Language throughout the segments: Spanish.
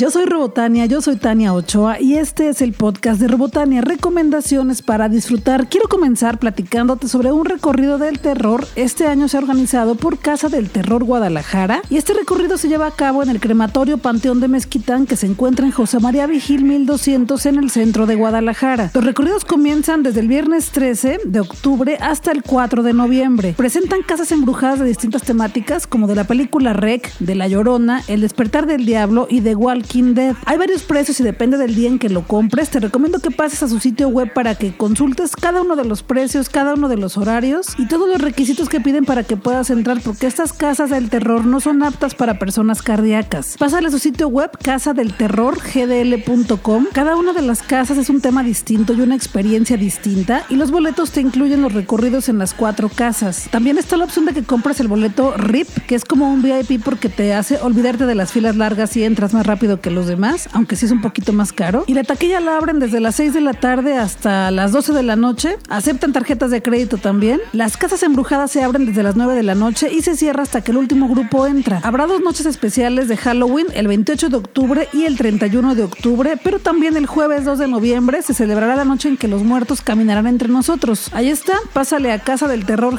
Yo soy Robotania, yo soy Tania Ochoa y este es el podcast de Robotania, recomendaciones para disfrutar. Quiero comenzar platicándote sobre un recorrido del terror. Este año se ha organizado por Casa del Terror Guadalajara y este recorrido se lleva a cabo en el crematorio Panteón de Mezquitán que se encuentra en José María Vigil 1200 en el centro de Guadalajara. Los recorridos comienzan desde el viernes 13 de octubre hasta el 4 de noviembre. Presentan casas embrujadas de distintas temáticas como de la película Rec, de La Llorona, El despertar del diablo y de Hay varios precios y depende del día en que lo compres. Te recomiendo que pases a su sitio web para que consultes cada uno de los precios, cada uno de los horarios y todos los requisitos que piden para que puedas entrar, porque estas casas del terror no son aptas para personas cardíacas. Pásale a su sitio web, casa del terror gdl.com. Cada una de las casas es un tema distinto y una experiencia distinta y los boletos te incluyen los recorridos en las cuatro casas. También está la opción de que compres el boleto RIP, que es como un VIP porque te hace olvidarte de las filas largas y entras más rápido que los demás, aunque sí es un poquito más caro. Y la taquilla la abren desde las 6 de la tarde hasta las 12 de la noche. Aceptan tarjetas de crédito también. Las casas embrujadas se abren desde las 9 de la noche y se cierra hasta que el último grupo entra. Habrá dos noches especiales de Halloween, el 28 de octubre y el 31 de octubre, pero también el jueves 2 de noviembre se celebrará la noche en que los muertos caminarán entre nosotros. Ahí está, pásale a casa del terror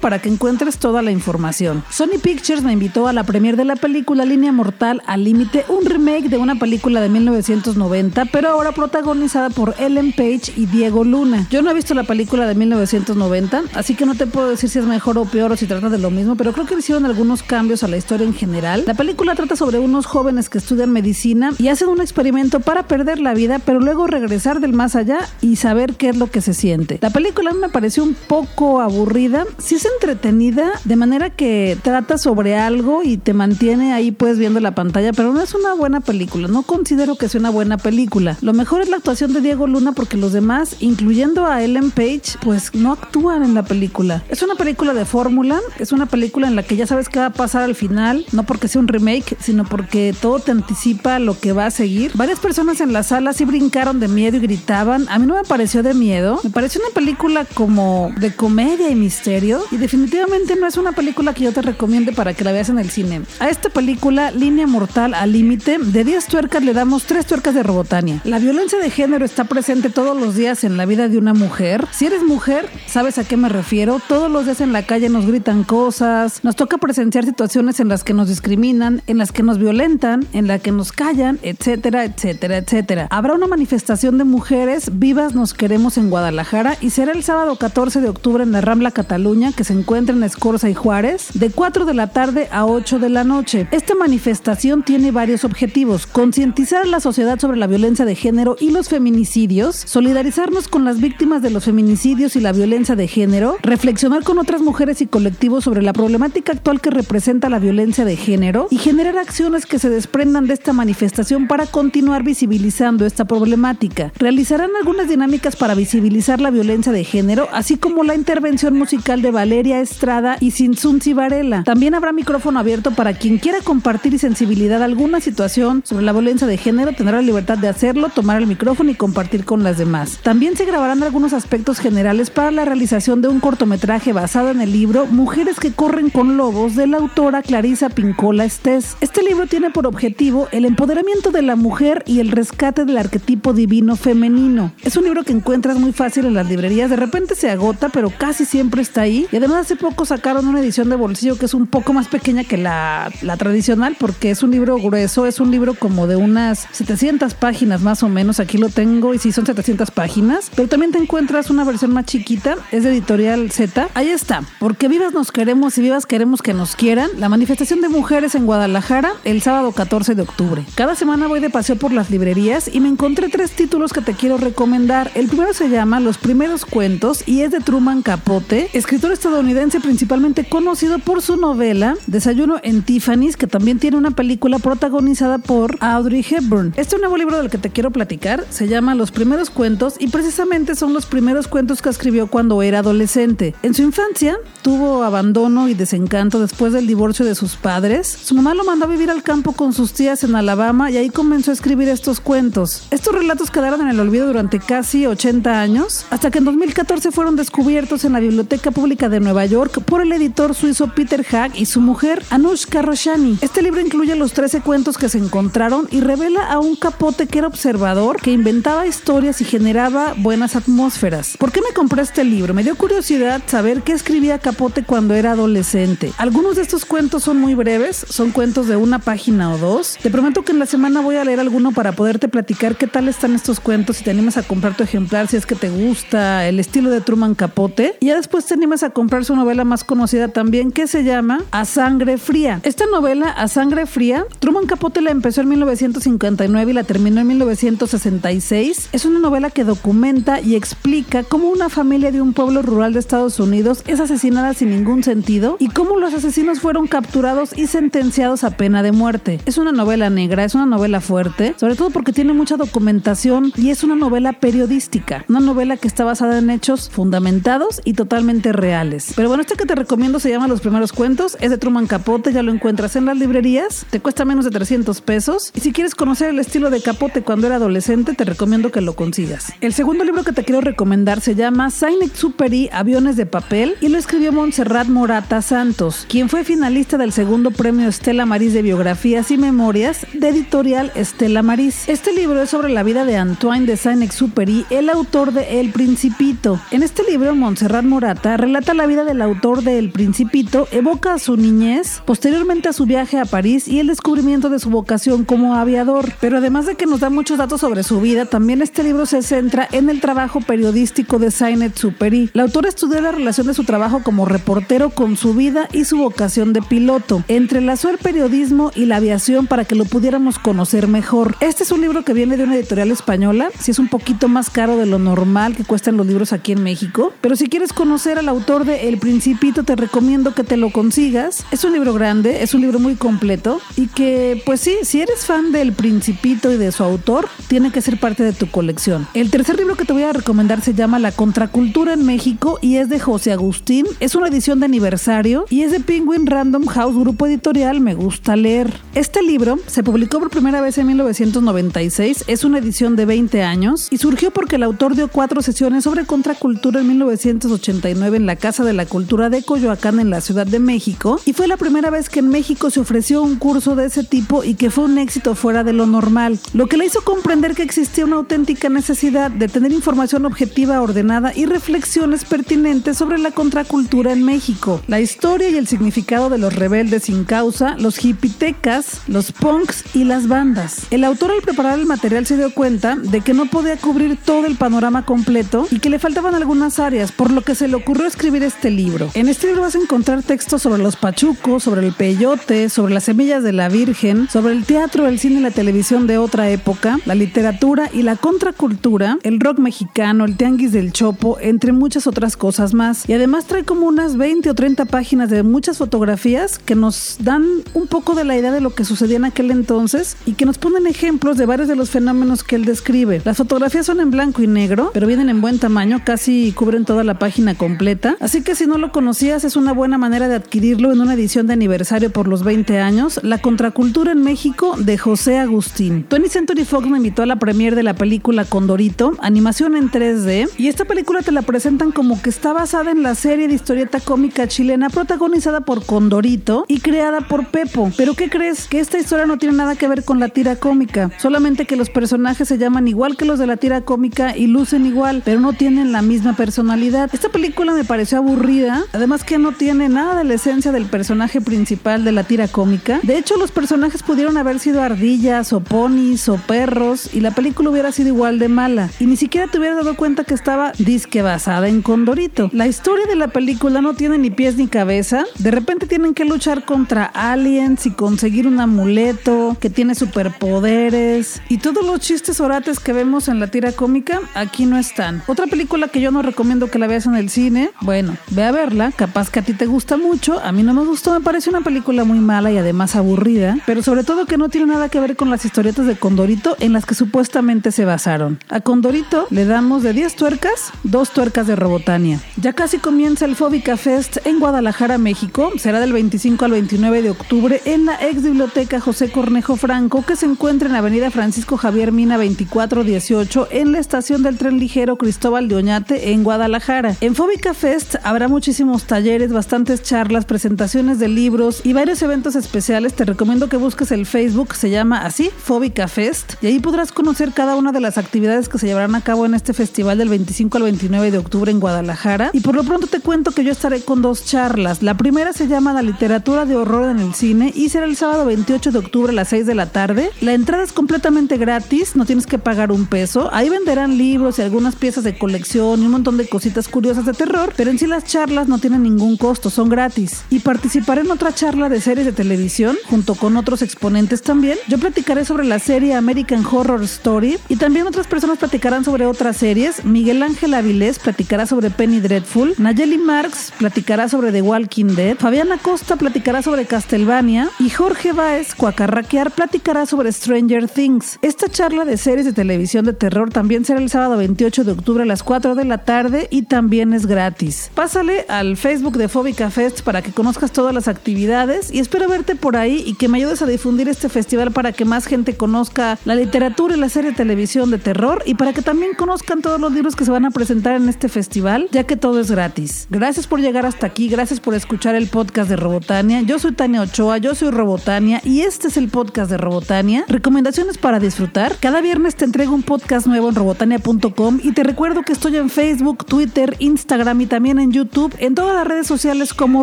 para que encuentres toda la información. Sony Pictures me invitó a la premier de la película Línea Mortal al límite un remake de una película de 1990, pero ahora protagonizada por Ellen Page y Diego Luna. Yo no he visto la película de 1990, así que no te puedo decir si es mejor o peor o si trata de lo mismo, pero creo que hicieron algunos cambios a la historia en general. La película trata sobre unos jóvenes que estudian medicina y hacen un experimento para perder la vida, pero luego regresar del más allá y saber qué es lo que se siente. La película me pareció un poco aburrida, sí es entretenida, de manera que trata sobre algo y te mantiene ahí pues viendo la pantalla, pero no es una buena película. No considero que sea una buena película. Lo mejor es la actuación de Diego Luna porque los demás, incluyendo a Ellen Page, pues no actúan en la película. Es una película de fórmula, es una película en la que ya sabes qué va a pasar al final, no porque sea un remake, sino porque todo te anticipa lo que va a seguir. Varias personas en la sala sí brincaron de miedo y gritaban. A mí no me pareció de miedo, me pareció una película como de comedia y misterio y definitivamente no es una película que yo te recomiende para que la veas en el cine. A esta película, Línea Mortal al límite, de 10 tuercas le damos 3 tuercas de Robotania. La violencia de género está presente todos los días en la vida de una mujer. Si eres mujer, sabes a qué me refiero. Todos los días en la calle nos gritan cosas, nos toca presenciar situaciones en las que nos discriminan, en las que nos violentan, en las que nos callan, etcétera, etcétera, etcétera. Habrá una manifestación de mujeres vivas nos queremos en Guadalajara y será el sábado 14 de octubre en la Rambla Cataluña que se encuentra en Escorza y Juárez de 4 de la tarde a 8 de la noche. Esta manifestación tiene objetivos concientizar a la sociedad sobre la violencia de género y los feminicidios, solidarizarnos con las víctimas de los feminicidios y la violencia de género, reflexionar con otras mujeres y colectivos sobre la problemática actual que representa la violencia de género y generar acciones que se desprendan de esta manifestación para continuar visibilizando esta problemática. Realizarán algunas dinámicas para visibilizar la violencia de género, así como la intervención musical de Valeria Estrada y Sinsunzi Varela. También habrá micrófono abierto para quien quiera compartir y sensibilidad alguna situación sobre la violencia de género tendrá la libertad de hacerlo, tomar el micrófono y compartir con las demás. También se grabarán algunos aspectos generales para la realización de un cortometraje basado en el libro Mujeres que corren con lobos de la autora Clarisa Pincola Estés. Este libro tiene por objetivo el empoderamiento de la mujer y el rescate del arquetipo divino femenino. Es un libro que encuentras muy fácil en las librerías, de repente se agota, pero casi siempre está ahí. Y además hace poco sacaron una edición de bolsillo que es un poco más pequeña que la, la tradicional porque es un libro grueso, es un libro como de unas 700 páginas más o menos, aquí lo tengo y sí son 700 páginas, pero también te encuentras una versión más chiquita, es de editorial Z. Ahí está, porque vivas nos queremos y vivas queremos que nos quieran, la manifestación de mujeres en Guadalajara el sábado 14 de octubre. Cada semana voy de paseo por las librerías y me encontré tres títulos que te quiero recomendar. El primero se llama Los primeros cuentos y es de Truman Capote, escritor estadounidense principalmente conocido por su novela Desayuno en Tiffany's, que también tiene una película protagonizada por Audrey Hepburn. Este nuevo libro del que te quiero platicar se llama Los primeros cuentos y precisamente son los primeros cuentos que escribió cuando era adolescente. En su infancia tuvo abandono y desencanto después del divorcio de sus padres. Su mamá lo mandó a vivir al campo con sus tías en Alabama y ahí comenzó a escribir estos cuentos. Estos relatos quedaron en el olvido durante casi 80 años, hasta que en 2014 fueron descubiertos en la Biblioteca Pública de Nueva York por el editor suizo Peter Hag y su mujer Anushka Roshani. Este libro incluye los 13 cuentos que se encontraron y revela a un capote que era observador, que inventaba historias y generaba buenas atmósferas. ¿Por qué me compré este libro? Me dio curiosidad saber qué escribía Capote cuando era adolescente. Algunos de estos cuentos son muy breves, son cuentos de una página o dos. Te prometo que en la semana voy a leer alguno para poderte platicar qué tal están estos cuentos y te animas a comprar tu ejemplar si es que te gusta el estilo de Truman Capote. Y ya después te animas a comprar su novela más conocida también que se llama A Sangre Fría. Esta novela, A Sangre Fría, Truman Capote la empezó en 1959 y la terminó en 1966. Es una novela que documenta y explica cómo una familia de un pueblo rural de Estados Unidos es asesinada sin ningún sentido y cómo los asesinos fueron capturados y sentenciados a pena de muerte. Es una novela negra, es una novela fuerte, sobre todo porque tiene mucha documentación y es una novela periodística, una novela que está basada en hechos fundamentados y totalmente reales. Pero bueno, este que te recomiendo se llama Los primeros cuentos, es de Truman Capote, ya lo encuentras en las librerías, te cuesta menos de 300 pesos y si quieres conocer el estilo de Capote cuando era adolescente, te recomiendo que lo consigas. El segundo libro que te quiero recomendar se llama Saint Exupéry Aviones de papel y lo escribió Montserrat Morata Santos, quien fue finalista del segundo premio Estela Maris de biografías y memorias de editorial Estela Maris. Este libro es sobre la vida de Antoine de Saint-Exupéry, el autor de El Principito. En este libro, Montserrat Morata relata la vida del autor de El Principito, evoca a su niñez, posteriormente a su viaje a París y el descubrimiento de su vocación como aviador. Pero además de que nos da muchos datos sobre su vida, también este libro se centra en el trabajo periodístico de Saint-Exupéry. La autora estudió la relación de su trabajo como reportero con su vida y su vocación de piloto. Entrelazó el periodismo y la aviación para que lo pudiéramos conocer mejor. Este es un libro que viene de una editorial española, si es un poquito más caro de lo normal que cuestan los libros aquí en México, pero si quieres conocer al autor de El Principito te recomiendo que te lo consigas. Es un libro grande, es un libro muy completo y que pues sí, si eres fan del Principito y de su autor, tiene que ser parte de tu colección. El tercer libro que te voy a recomendar se llama La Contracultura en México y es de José Agustín. Es una edición de aniversario y es de Penguin Random House, grupo editorial Me Gusta Leer. Este libro se publicó por primera vez en 1996, es una edición de 20 años y surgió porque el autor dio cuatro sesiones sobre contracultura en 1989 en la Casa de la Cultura de Coyoacán en la Ciudad de México y fue la primera vez que en México se ofreció un curso de ese tipo y que fue un éxito fuera de lo normal, lo que le hizo comprender que existía una auténtica necesidad de tener información objetiva, ordenada y reflexiones pertinentes sobre la contracultura en México, la historia y el significado de los rebeldes sin causa, los hipitecas, los punks y las bandas. El autor al preparar el material se dio cuenta de que no podía cubrir todo el panorama completo y que le faltaban algunas áreas, por lo que se le ocurrió escribir este libro. En este libro vas a encontrar textos sobre los pachucos, sobre el peyote, sobre las semillas de la Virgen, sobre el teatro, el cine y la televisión de otra época, la literatura y la contracultura, el rock mexicano, el tianguis del chopo, entre muchas otras cosas más. Y además trae como unas 20 o 30 páginas de muchas fotografías que nos dan un poco de la idea de lo que sucedía en aquel entonces y que nos ponen ejemplos de varios de los fenómenos que él describe. Las fotografías son en blanco y negro, pero vienen en buen tamaño, casi cubren toda la página completa. Así que si no lo conocías, es una buena manera de adquirirlo en una edición de aniversario por los 20 años, La Contracultura en México de José Agustín. Tony Century Fox me invitó a la premiere de la película Condorito, animación en 3D, y esta película te la presentan como que está basada en la serie de historieta cómica chilena protagonizada por Condorito y creada por Pepo. Pero ¿qué crees? Que esta historia no tiene nada que ver con la tira cómica, solamente que los personajes se llaman igual que los de la tira cómica y lucen igual, pero no tienen la misma personalidad. Esta película me pareció aburrida, además que no tiene nada de la esencia del personaje principal de la tira cómica. De hecho, los personajes pudieron haber sido ardillas o ponis o perros y la película hubiera sido igual de mala. Y ni siquiera te hubieras dado cuenta que estaba disque basada en Condorito. La historia de la película no tiene ni pies ni cabeza. De repente tienen que luchar contra aliens y conseguir un amuleto que tiene superpoderes. Y todos los chistes orates que vemos en la tira cómica aquí no están. Otra película que yo no recomiendo que la veas en el cine, bueno, ve a verla, capaz que a ti te gusta mucho, a mí no me gustó, me parece una película muy mala y además aburrida, pero sobre todo que no tiene nada que ver con las historietas de Condorito en las que supuestamente se basaron. A Condorito le damos de 10 tuercas, dos tuercas de Robotania. Ya casi comienza el Fóbica Fest en Guadalajara, México, será del 25 al 29 de octubre en la ex biblioteca José Cornejo Franco que se encuentra en Avenida Francisco Javier Mina 2418 en la estación del tren ligero Cristóbal de Oñate en Guadalajara. En Fóbica Fest habrá muchísimos talleres, bastantes charlas, presentaciones de libros y varios eventos especiales. Te recomiendo que busques busques el Facebook, se llama así, Fóbica Fest, y ahí podrás conocer cada una de las actividades que se llevarán a cabo en este festival del 25 al 29 de octubre en Guadalajara. Y por lo pronto te cuento que yo estaré con dos charlas. La primera se llama La literatura de horror en el cine y será el sábado 28 de octubre a las 6 de la tarde. La entrada es completamente gratis, no tienes que pagar un peso. Ahí venderán libros y algunas piezas de colección y un montón de cositas curiosas de terror, pero en sí las charlas no tienen ningún costo, son gratis. Y participaré en otra charla de series de televisión junto con exponentes también. Yo platicaré sobre la serie American Horror Story y también otras personas platicarán sobre otras series. Miguel Ángel Avilés platicará sobre Penny Dreadful, Nayeli Marx platicará sobre The Walking Dead, Fabiana Costa platicará sobre Castlevania y Jorge Baez Cuacarraquear platicará sobre Stranger Things. Esta charla de series de televisión de terror también será el sábado 28 de octubre a las 4 de la tarde y también es gratis. Pásale al Facebook de Fóbica Fest para que conozcas todas las actividades y espero verte por ahí y que me ayudes a difundir este festival para que más gente conozca la literatura y la serie de televisión de terror y para que también conozcan todos los libros que se van a presentar en este festival, ya que todo es gratis. Gracias por llegar hasta aquí, gracias por escuchar el podcast de Robotania. Yo soy Tania Ochoa, yo soy Robotania y este es el podcast de Robotania. Recomendaciones para disfrutar. Cada viernes te entrego un podcast nuevo en robotania.com y te recuerdo que estoy en Facebook, Twitter, Instagram y también en YouTube, en todas las redes sociales como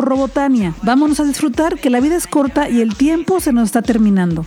Robotania. Vámonos a disfrutar que la vida es corta y el tiempo se nos terminando.